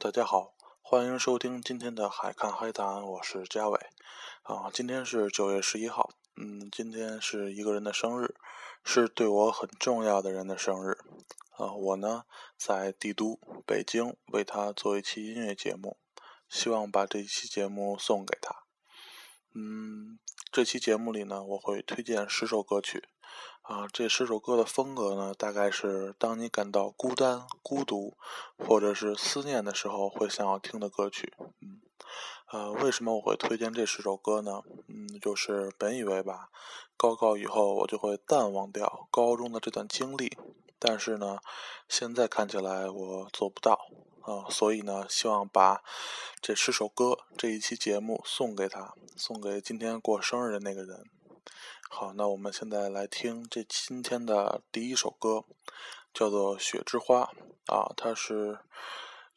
大家好，欢迎收听今天的海看海谈，我是嘉伟。啊，今天是九月十一号，嗯，今天是一个人的生日，是对我很重要的人的生日。啊，我呢在帝都北京为他做一期音乐节目，希望把这一期节目送给他。嗯，这期节目里呢，我会推荐十首歌曲。啊，这十首歌的风格呢，大概是当你感到孤单、孤独，或者是思念的时候，会想要听的歌曲。嗯，呃，为什么我会推荐这十首歌呢？嗯，就是本以为吧，高考以后我就会淡忘掉高中的这段经历，但是呢，现在看起来我做不到啊，所以呢，希望把这十首歌这一期节目送给他，送给今天过生日的那个人。好，那我们现在来听这今天的第一首歌，叫做《雪之花》啊，它是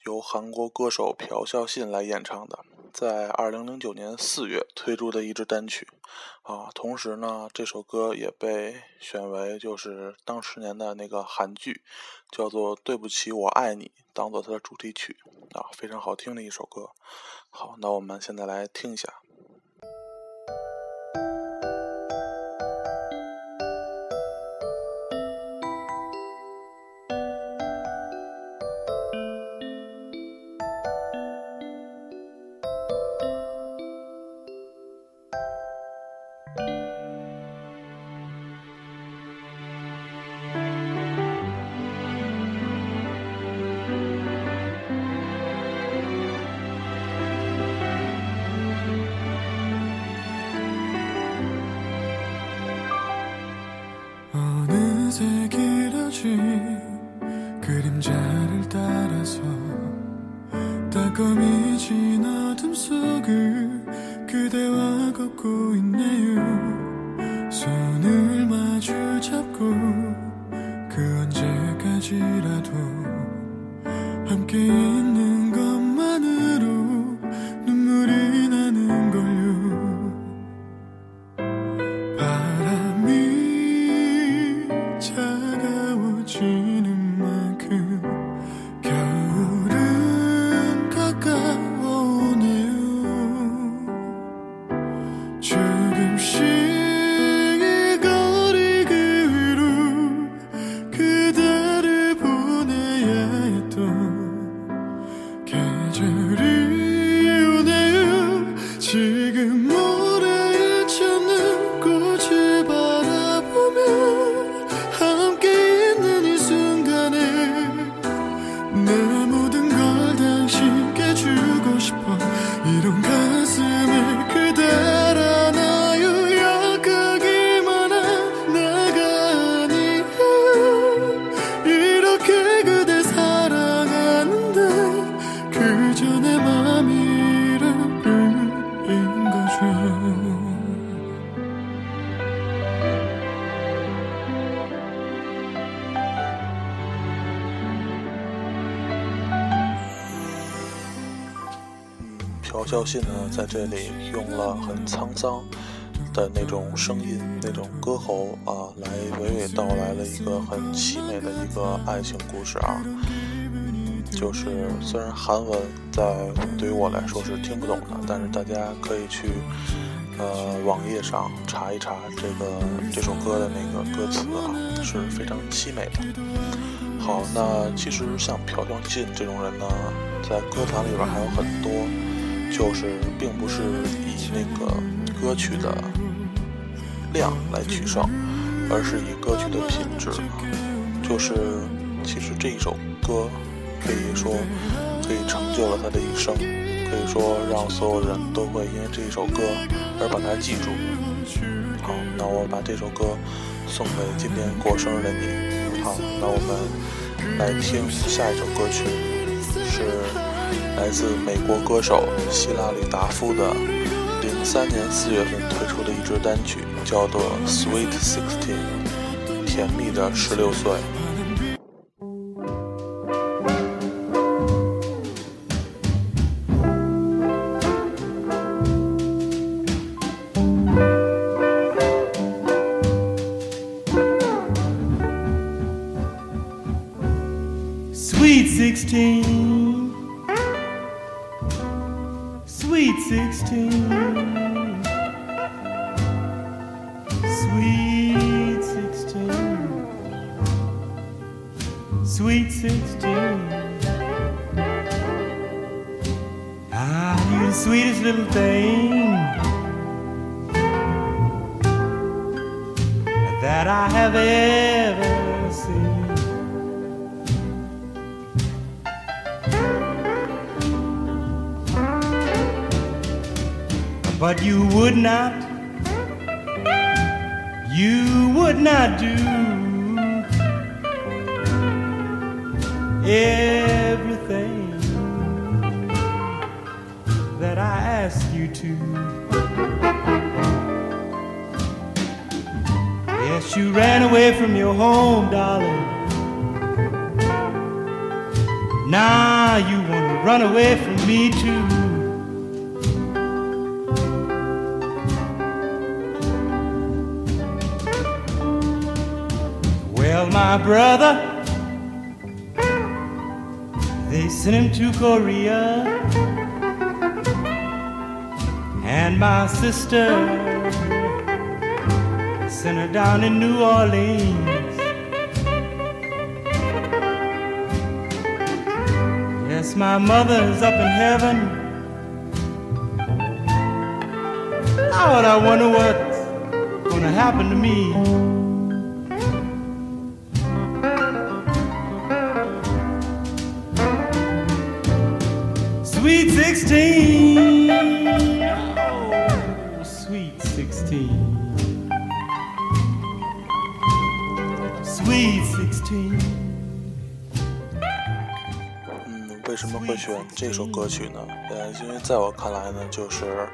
由韩国歌手朴孝信来演唱的，在二零零九年四月推出的一支单曲啊。同时呢，这首歌也被选为就是当时年的那个韩剧，叫做《对不起，我爱你》，当做它的主题曲啊，非常好听的一首歌。好，那我们现在来听一下。在这里用了很沧桑的那种声音、那种歌喉啊，来娓娓道来了一个很凄美的一个爱情故事啊。就是虽然韩文在对于我来说是听不懂的，但是大家可以去呃网页上查一查这个这首歌的那个歌词啊，是非常凄美的。好，那其实像朴孝信这种人呢，在歌坛里边还有很多，就是并不是以那个歌曲的量来取胜，而是以歌曲的品质。就是其实这一首歌可以说可以成就了他的一生，可以说让所有人都会因为这一首歌而把它记住。好，那我把这首歌送给今天过生日的你。好，那我们来听下一首歌曲，是来自美国歌手希拉里达夫的零三年四月份推出的一支单曲，叫做《Sweet Sixteen》，甜蜜的十六岁。to Now you want to run away from me too. Well, my brother, they sent him to Korea. And my sister sent her down in New Orleans. My mother's up in heaven. Lord, I wonder what's gonna happen to me. Sweet 16. Oh, sweet 16. Sweet 16. 为什么会选这首歌曲呢？呃，因为在我看来呢，就是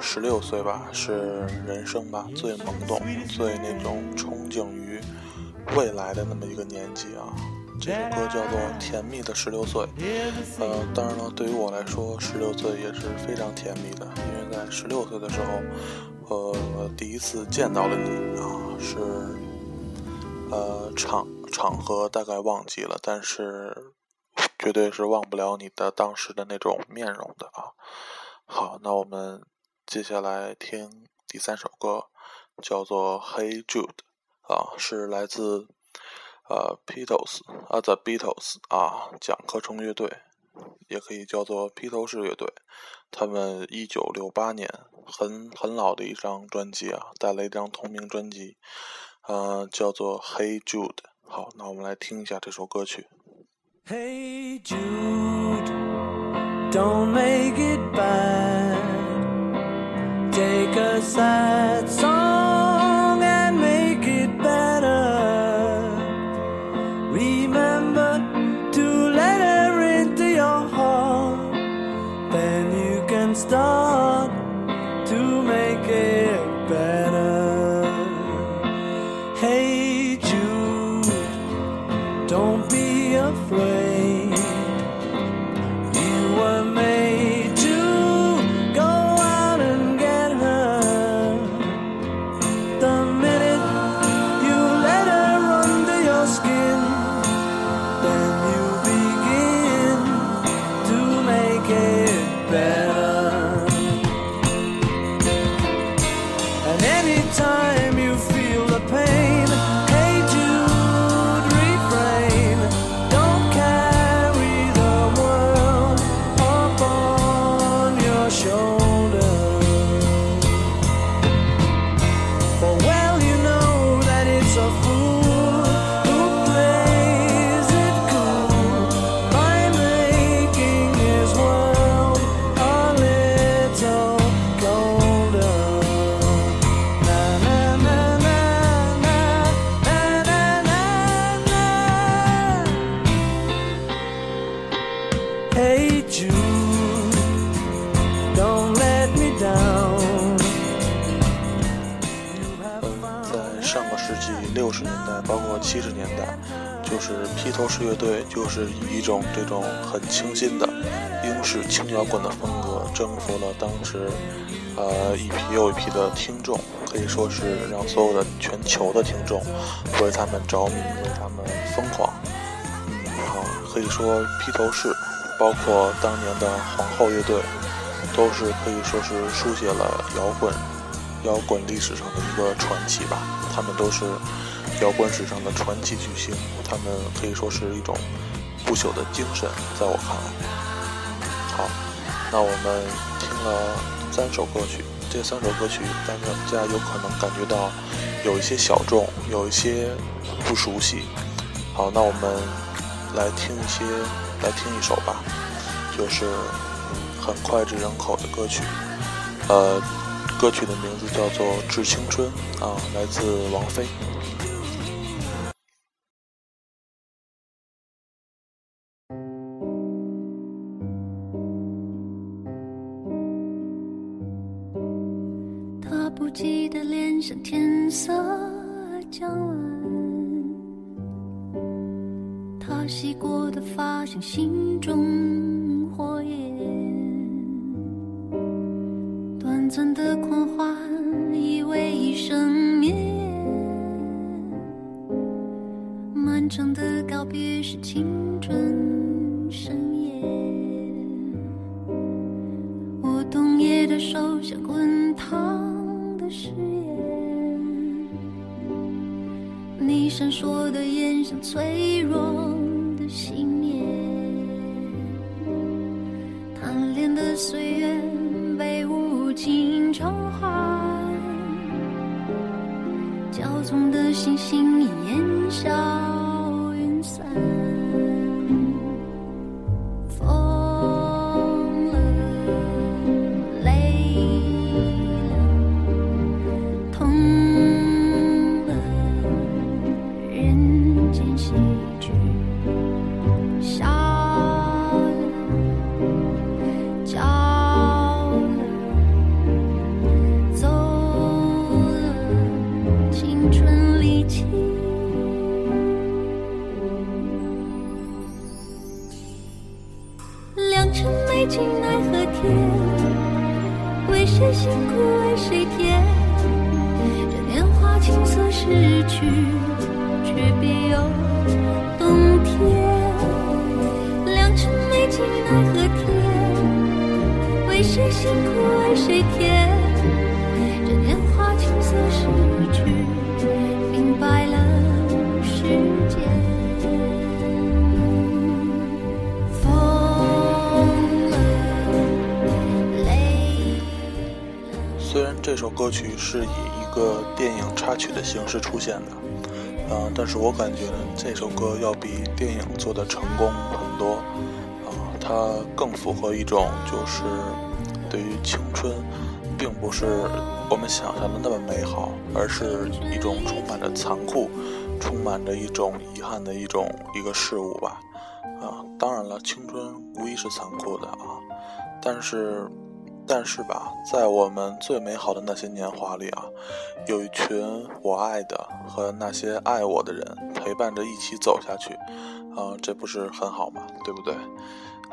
十六岁吧，是人生吧最懵懂、最那种憧憬于未来的那么一个年纪啊。这首歌叫做《甜蜜的十六岁》。呃，当然了，对于我来说，十六岁也是非常甜蜜的，因为在十六岁的时候，呃，第一次见到了你啊，是呃场场合大概忘记了，但是绝对是忘不了你的当时的那种面容的啊。好，那我们接下来听第三首歌，叫做《Hey Jude》啊，是来自。呃，Beatles 啊，The Beatles 啊，蒋壳虫乐队，也可以叫做披头士乐队。他们一九六八年很很老的一张专辑啊，带了一张同名专辑，呃，叫做《Hey Jude》。好，那我们来听一下这首歌曲。Hey Jude, don't make it bad. Take a sad song 六十年代，包括七十年代，就是披头士乐队就是以一种这种很清新的英式轻摇滚的风格，征服了当时呃一批又一批的听众，可以说是让所有的全球的听众为他们着迷，为他们疯狂。嗯，好，可以说披头士，包括当年的皇后乐队，都是可以说是书写了摇滚摇滚历史上的一个传奇吧。他们都是摇滚史上的传奇巨星，他们可以说是一种不朽的精神，在我看来。好，那我们听了三首歌曲，这三首歌曲大家有可能感觉到有一些小众，有一些不熟悉。好，那我们来听一些，来听一首吧，就是很脍炙人口的歌曲，呃。歌曲的名字叫做《致青春》，啊，来自王菲。他不羁的脸像天色将晚，他洗过的发像心中短的狂欢以为一生灭，漫长的告别是青春盛宴。我冬夜的手像滚烫的誓言，你闪烁的眼像脆弱曲是以一个电影插曲的形式出现的，嗯，但是我感觉这首歌要比电影做的成功很多，啊，它更符合一种就是对于青春，并不是我们想象的那么美好，而是一种充满着残酷、充满着一种遗憾的一种一个事物吧，啊，当然了，青春无疑是残酷的啊，但是。但是吧，在我们最美好的那些年华里啊，有一群我爱的和那些爱我的人陪伴着一起走下去，啊，这不是很好吗？对不对？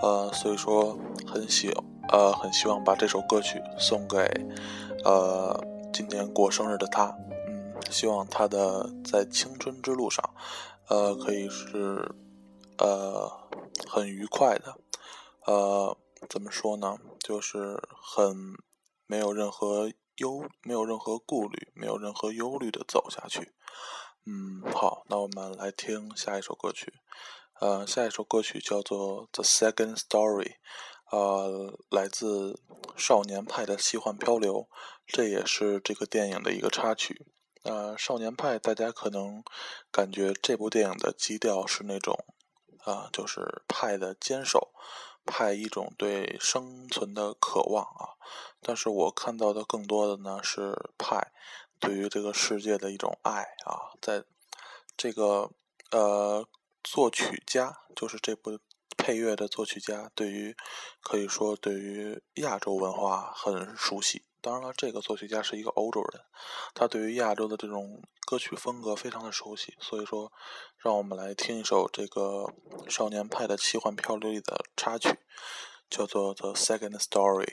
呃，所以说很希呃很希望把这首歌曲送给呃今年过生日的他，嗯，希望他的在青春之路上，呃，可以是呃很愉快的，呃。怎么说呢？就是很没有任何忧，没有任何顾虑，没有任何忧虑的走下去。嗯，好，那我们来听下一首歌曲。呃，下一首歌曲叫做《The Second Story》，呃，来自《少年派的奇幻漂流》，这也是这个电影的一个插曲。呃，《少年派》大家可能感觉这部电影的基调是那种，啊，就是派的坚守。派一种对生存的渴望啊，但是我看到的更多的呢是派对于这个世界的一种爱啊，在这个呃作曲家就是这部配乐的作曲家，对于可以说对于亚洲文化很熟悉。当然了，这个作曲家是一个欧洲人，他对于亚洲的这种歌曲风格非常的熟悉，所以说，让我们来听一首这个少年派的奇幻漂流里的插曲，叫做《The Second Story》。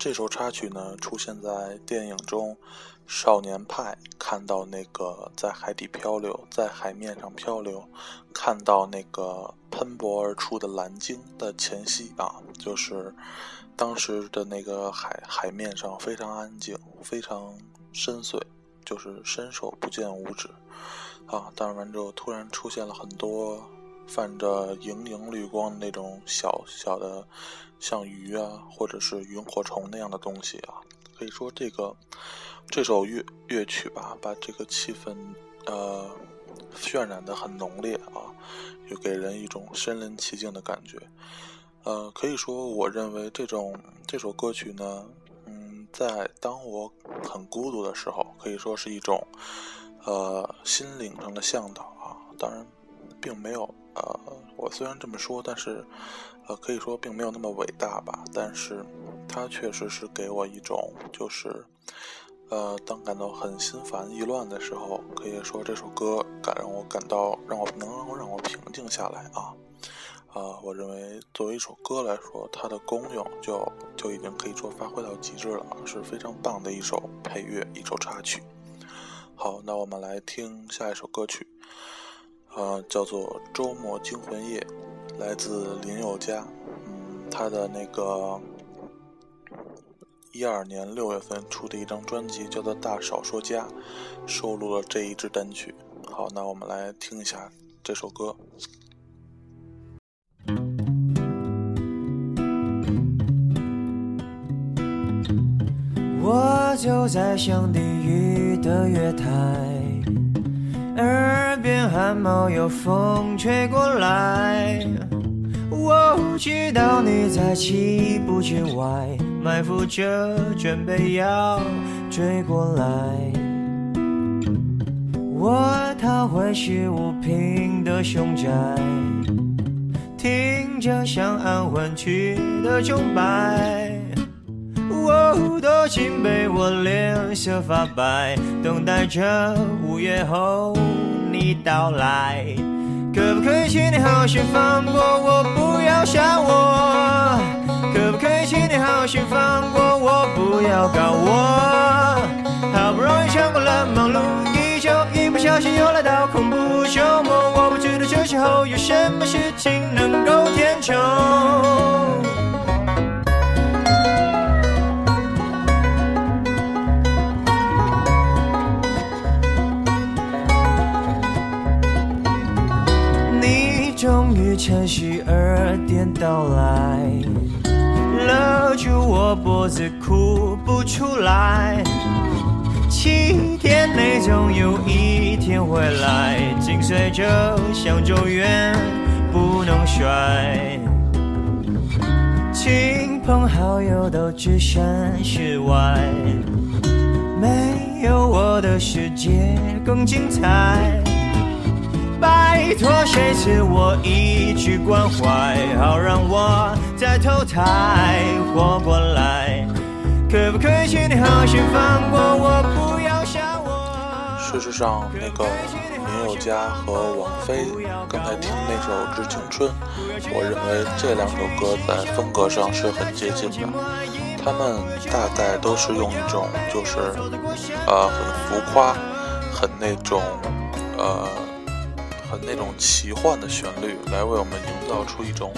这首插曲呢出现在电影中，《少年派》看到那个在海底漂流，在海面上漂流，看到那个喷薄而出的蓝鲸的前夕啊，就是当时的那个海海面上非常安静，非常深邃，就是伸手不见五指啊。但是完之后，突然出现了很多泛着莹莹绿光的那种小小的。像鱼啊，或者是萤火虫那样的东西啊，可以说这个这首乐乐曲吧，把这个气氛呃渲染的很浓烈啊，又给人一种身临其境的感觉。呃，可以说，我认为这种这首歌曲呢，嗯，在当我很孤独的时候，可以说是一种呃心灵上的向导啊。当然，并没有呃，我虽然这么说，但是。呃，可以说并没有那么伟大吧，但是它确实是给我一种，就是，呃，当感到很心烦意乱的时候，可以说这首歌感让我感到，让我能够让我平静下来啊，啊，我认为作为一首歌来说，它的功用就就已经可以说发挥到极致了，是非常棒的一首配乐，一首插曲。好，那我们来听下一首歌曲，呃，叫做《周末惊魂夜》。来自林宥嘉，嗯，他的那个一二年六月份出的一张专辑叫做《大少说家》，收录了这一支单曲。好，那我们来听一下这首歌。我就在向地狱的月台，汗毛有风吹过来。我知道你在起步之外埋伏着，准备要追过来。我逃回十五平的凶宅，听着像安魂曲的钟摆。我躲进被窝，脸色发白，等待着午夜后你到来。可不可以请你好心放过我，不要杀我？可不可以请你好心放过我，不要搞我？好不容易撑过了忙碌一周，一不小心又来到恐怖周末，我不知道这时候有什么事情能够填充。趁虚而点到来，勒住我脖子，哭不出来。七天内总有一天会来，紧随着像咒怨，不能甩。亲朋好友都置身事外，没有我的世界更精彩。拜托，谁赐我一句关怀，好让我在投胎活过来？可不可以请你好心放过我，不要杀我？事实上，那个林宥嘉和王菲刚才听那首《致青春》，我认为这两首歌在风格上是很接近的。他们大概都是用一种就是，呃，很浮夸，很那种，呃。很那种奇幻的旋律，来为我们营造出一种，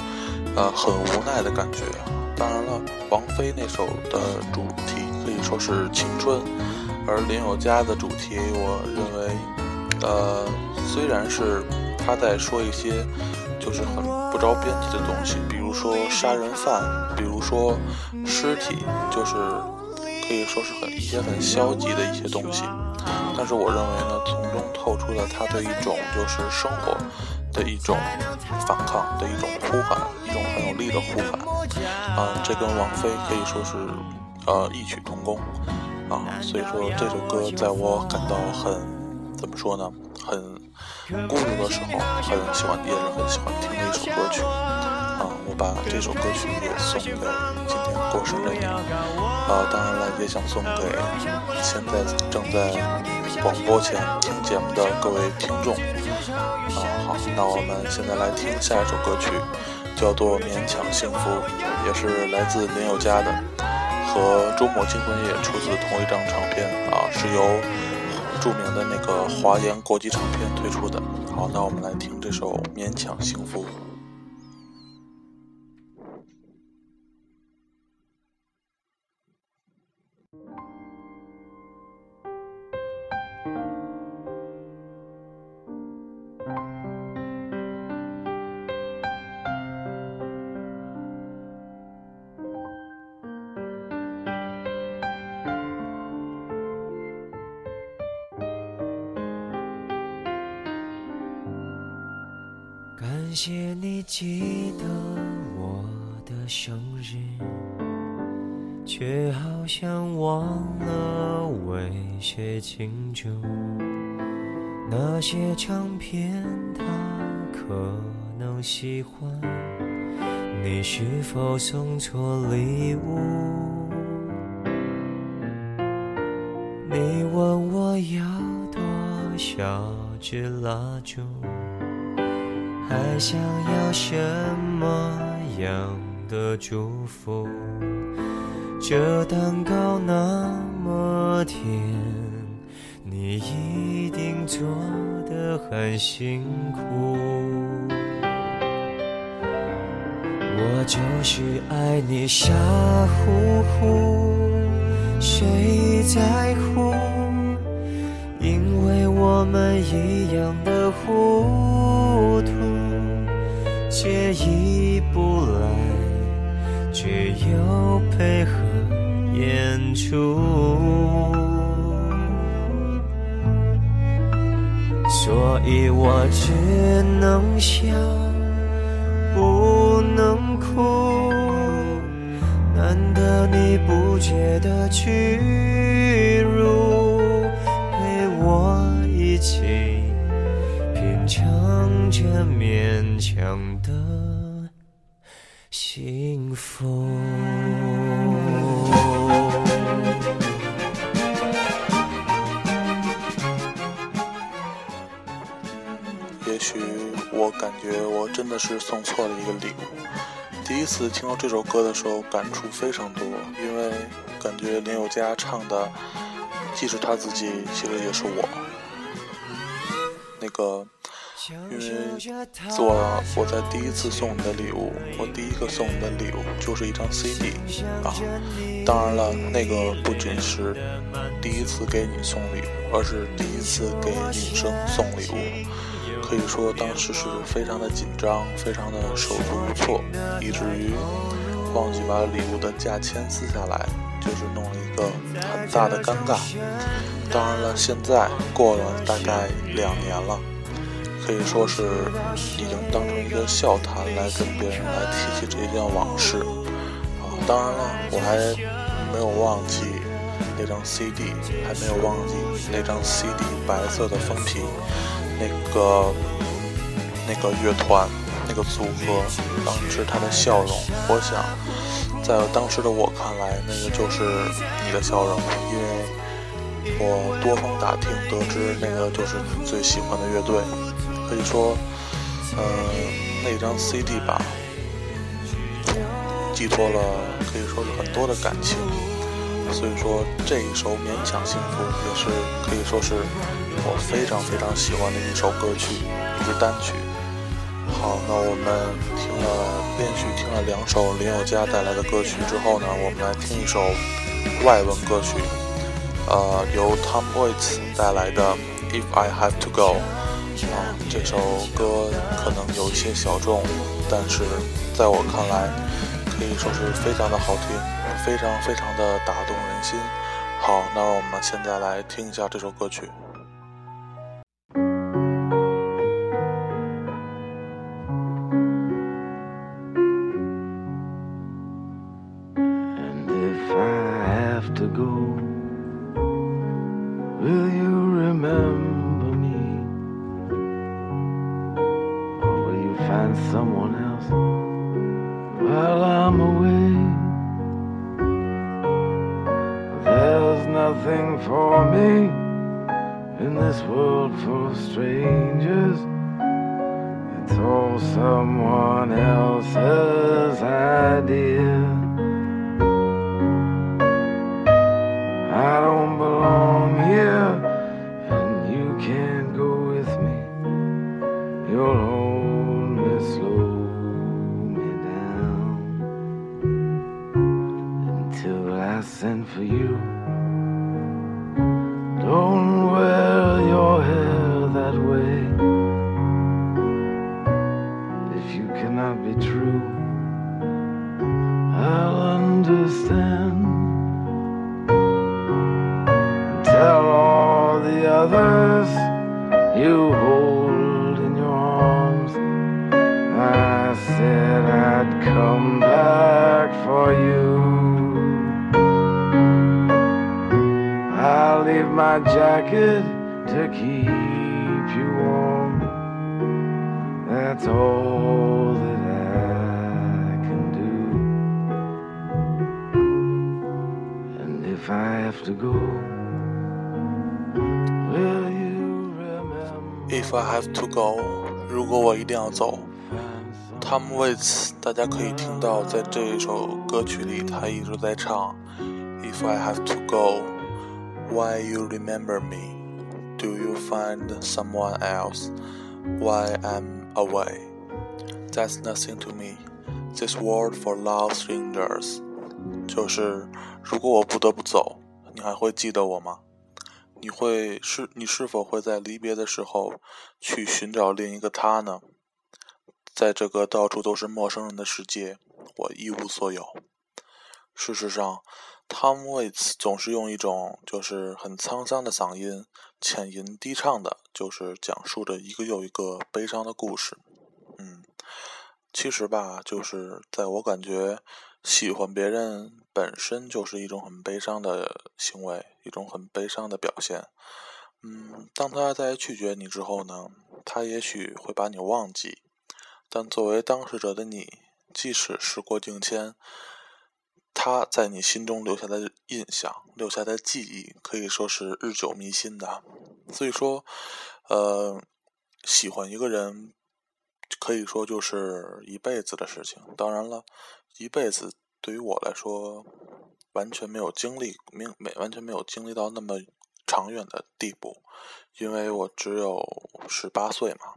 呃，很无奈的感觉。当然了，王菲那首的主题可以说是青春，而林宥嘉的主题，我认为，呃，虽然是他在说一些就是很不着边际的东西，比如说杀人犯，比如说尸体，就是可以说是很一些很消极的一些东西。但是我认为呢，从中透出了他对一种就是生活的一种反抗的一种呼喊，一种很有力的呼喊。啊，这跟王菲可以说是呃异曲同工啊。所以说这首歌在我感到很怎么说呢，很孤独的时候，很喜欢，也是很喜欢听的一首歌曲。啊，我把这首歌曲也送给今天过生日的你。啊，当然了，也想送给现在正在。广播前听节目的各位听众。啊，好，那我们现在来听下一首歌曲，叫做《勉强幸福》，也是来自林宥嘉的，和《周末惊魂夜》出自同一张唱片啊，是由著名的那个华研国际唱片推出的。好，那我们来听这首《勉强幸福》。感谢你记得我的生日，却好像忘了为谁庆祝。那些唱片他可能喜欢，你是否送错礼物？你问我要多少支蜡烛？还想要什么样的祝福？这蛋糕那么甜，你一定做得很辛苦。我就是爱你傻乎乎，谁在乎？因为我们一样的糊涂。介意不来，却又配合演出，所以我只能笑，不能哭。难得你不觉得屈辱，陪我一起。品尝着勉强的幸福。也许我感觉我真的是送错了一个礼物。第一次听到这首歌的时候，感触非常多，因为感觉林宥嘉唱的既是他自己，其实也是我。那个，因为我我在第一次送你的礼物，我第一个送你的礼物就是一张 CD 啊。当然了，那个不仅是第一次给你送礼物，而是第一次给女生送礼物。可以说当时是非常的紧张，非常的手足无措，以至于忘记把礼物的价签撕下来，就是弄了一个很大的尴尬。当然了，现在过了大概两年了，可以说是已经当成一个笑谈来跟别人来提起这件往事。啊，当然了，我还没有忘记那张 CD，还没有忘记那张 CD 白色的封皮。那个那个乐团，那个组合，当时他的笑容，我想，在当时的我看来，那个就是你的笑容，因为我多方打听得知，那个就是你最喜欢的乐队。可以说，嗯，那张 CD 吧，寄托了可以说是很多的感情。所以说，这一首《勉强幸福》也是可以说是我非常非常喜欢的一首歌曲，一支单曲。好，那我们听了连续听了两首林宥嘉带来的歌曲之后呢，我们来听一首外文歌曲，呃，由 Tom Waits 带来的《If I Have to Go》。啊，这首歌可能有一些小众，但是在我看来，可以说是非常的好听。非常非常的打动人心。好，那我们现在来听一下这首歌曲。Send for you. 大家可以听到，在这一首歌曲里，他一直在唱：If I have to go, why you remember me? Do you find someone else? Why I'm away? That's nothing to me. This world for love strangers. 就是，如果我不得不走，你还会记得我吗？你会是你是否会在离别的时候去寻找另一个他呢？ 在这个到处都是陌生人的世界，我一无所有。事实上，Tom Waits 总是用一种就是很沧桑的嗓音，浅吟低唱的，就是讲述着一个又一个悲伤的故事。嗯，其实吧，就是在我感觉，喜欢别人本身就是一种很悲伤的行为，一种很悲伤的表现。嗯，当他在拒绝你之后呢，他也许会把你忘记，但作为当事者的你，即使时过境迁，他在你心中留下的印象、留下的记忆，可以说是日久弥新的。所以说，呃，喜欢一个人，可以说就是一辈子的事情。当然了，一辈子对于我来说，完全没有经历，没没完全没有经历到那么长远的地步，因为我只有十八岁嘛。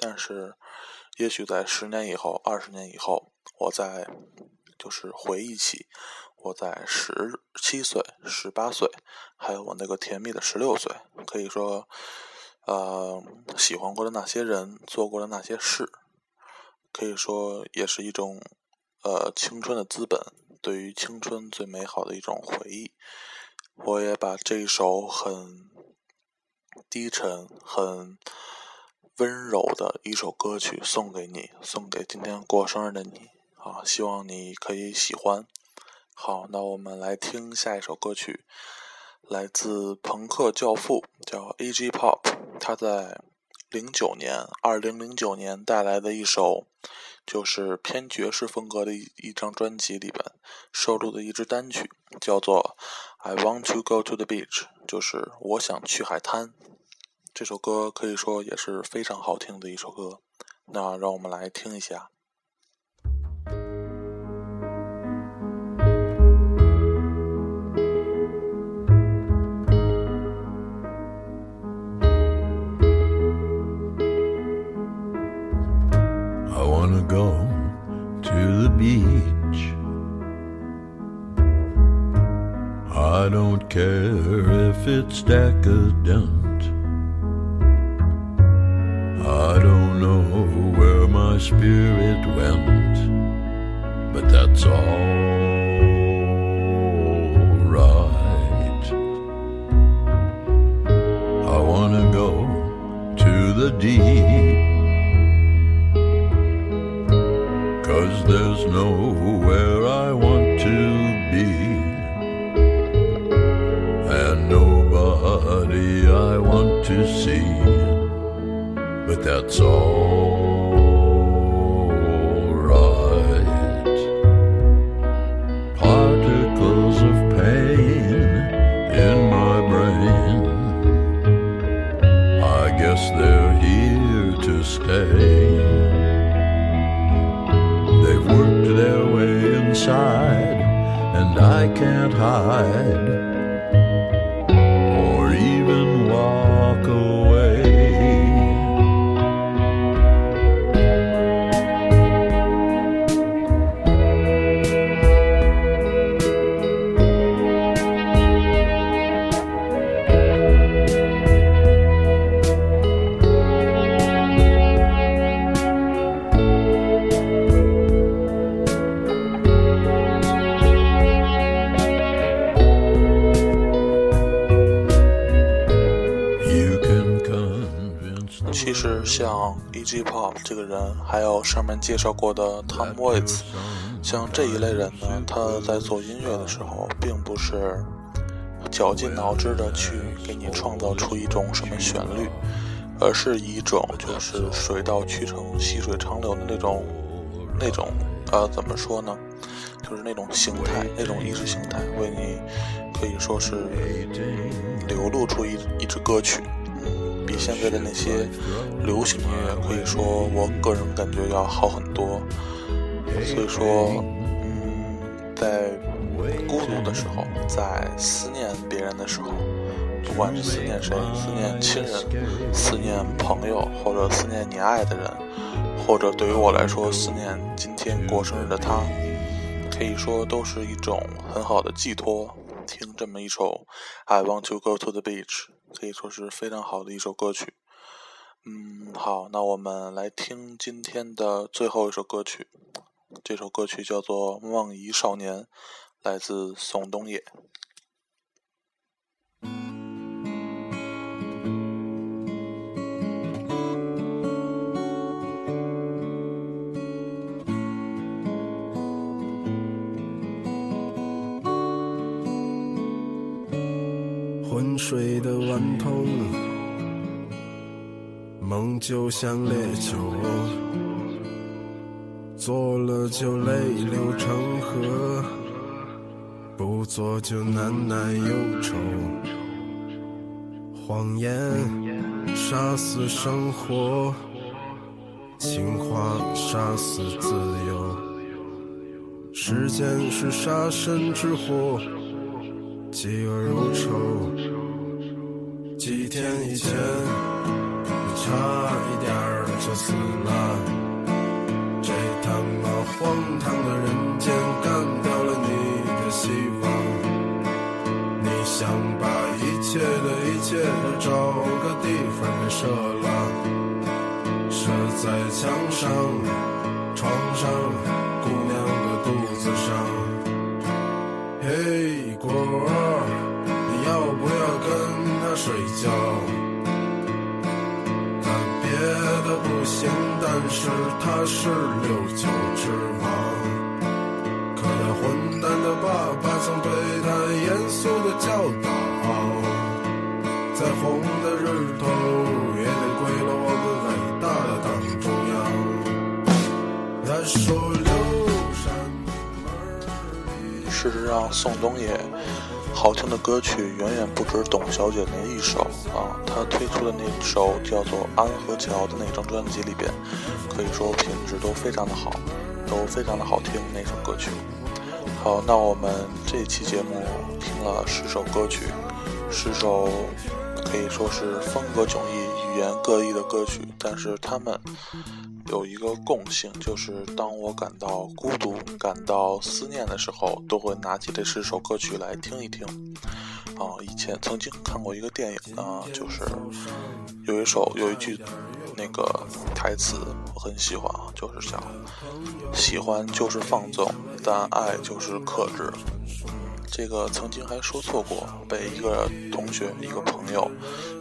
但是，也许在十年以后、二十年以后，我在就是回忆起我在十七岁、十八岁，还有我那个甜蜜的十六岁，可以说，呃，喜欢过的那些人，做过的那些事，可以说也是一种呃青春的资本，对于青春最美好的一种回忆。我也把这一首很低沉、很温柔的一首歌曲送给你，送给今天过生日的你啊！希望你可以喜欢。好，那我们来听下一首歌曲，来自朋克教父，叫 A.G. Pop，他在零九年，二零零九年带来的一首，就是偏爵士风格的一一张专辑里边收录的一支单曲，叫做《I Want to Go to the Beach》，就是我想去海滩。这首歌可以说也是非常好听的一首歌，那让我们来听一下。I wanna go to the beach. I don't care if it's decadent. and I can't hide. 像 E.G. Pop 这个人，还有上面介绍过的 Tom Waits，像这一类人呢，他在做音乐的时候，并不是绞尽脑汁的去给你创造出一种什么旋律，而是一种就是水到渠成、细水长流的那种那种呃怎么说呢？就是那种形态，那种意识形态，为你可以说是流露出一一支歌曲。比现在的那些流行音乐，可以说我个人感觉要好很多。所以说，嗯，在孤独的时候，在思念别人的时候，不管是思念谁，思念亲人，思念朋友，或者思念你爱的人，或者对于我来说，思念今天过生日的他，可以说都是一种很好的寄托。听这么一首《I Want to Go to the Beach》，可以说是非常好的一首歌曲。嗯，好，那我们来听今天的最后一首歌曲。这首歌曲叫做《梦遗少年》，来自宋冬野。梦就像烈酒，做了就泪流成河，不做就难耐忧愁。谎言杀死生活，情话杀死自由，时间是杀身之祸。嫉恶如仇。几天以前，差一点儿就死了。这他妈荒唐的人间干掉了你的希望。你想把一切的一切都找个地方给射了，射在墙上、床上、姑娘的肚子上。嘿，果儿，行，但是他是六九之王。可他混蛋的爸爸曾对他严肃的教导，再红的日头也得归了我们伟大的党中央。他说六扇门里。事实上，宋冬野好听的歌曲远远不止董小姐那一首啊。她推出的那首叫做《安河桥》的那张专辑里边，可以说品质都非常的好，都非常的好听那首歌曲。好，那我们这期节目听了十首歌曲，十首可以说是风格迥异、语言各异的歌曲，但是他们有一个共性，就是当我感到孤独、感到思念的时候，都会拿起这十首歌曲来听一听。啊，以前曾经看过一个电影啊，就是有一首有一句那个台词我很喜欢啊，就是讲喜欢就是放纵，但爱就是克制。这个曾经还说错过，被一个同学、一个朋友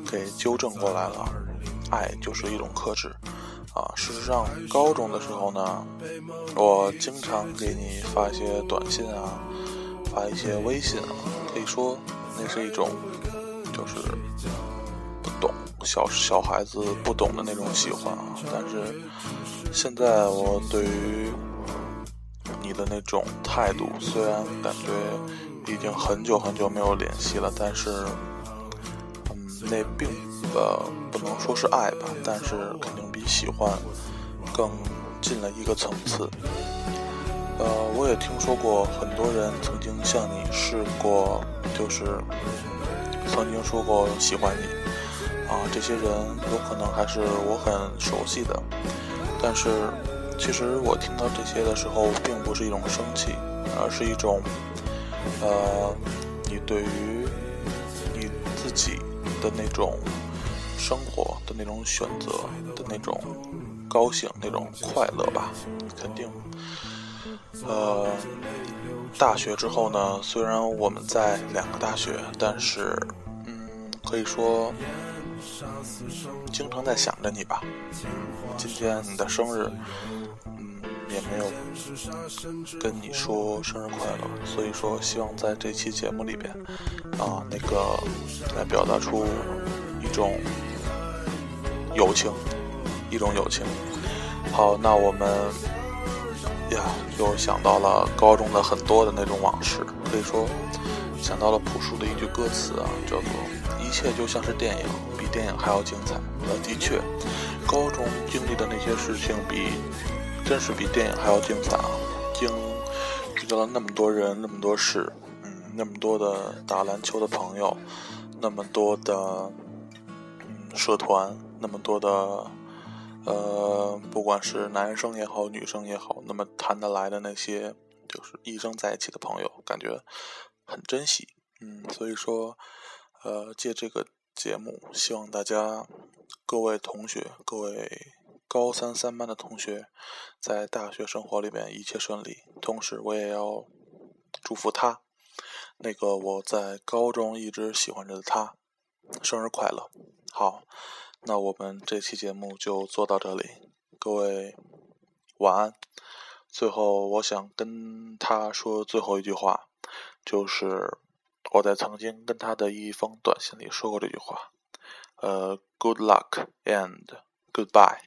给纠正过来了。爱就是一种克制。啊，事实上，高中的时候呢，我经常给你发一些短信啊，发一些微信啊，可以说那是一种就是不懂小小孩子不懂的那种喜欢啊。但是现在我对于你的那种态度，虽然感觉已经很久很久没有联系了，但是，那并呃不能说是爱吧，但是肯定比喜欢更进了一个层次。呃，我也听说过很多人曾经向你试过，就是曾经说过喜欢你啊，这些人有可能还是我很熟悉的，但是其实我听到这些的时候，并不是一种生气，而是一种呃，你对于你自己的那种生活的那种选择的那种高兴、那种快乐吧，肯定。呃，大学之后呢，虽然我们在两个大学，但是，嗯，可以说经常在想着你吧。今天你的生日，也没有跟你说生日快乐，所以说希望在这期节目里边，啊，那个来表达出一种友情，一种友情。好，那我们。呀，又想到了高中的很多的那种往事，可以说想到了朴树的一句歌词啊，叫做“一切就像是电影，比电影还要精彩”。呃，的确，高中经历的那些事情比真是比电影还要精彩啊！经遇到了那么多人，那么多事，嗯，那么多的打篮球的朋友，那么多的嗯社团，那么多的。呃，不管是男生也好，女生也好，那么谈得来的那些，就是一生在一起的朋友，感觉很珍惜。嗯，所以说，呃，借这个节目，希望大家各位同学，各位高三三班的同学，在大学生活里边一切顺利。同时，我也要祝福他，那个我在高中一直喜欢着的他，生日快乐。好。那我们这期节目就做到这里，各位晚安。最后，我想跟他说最后一句话，就是我在曾经跟他的一封短信里说过这句话，呃，Good luck and goodbye。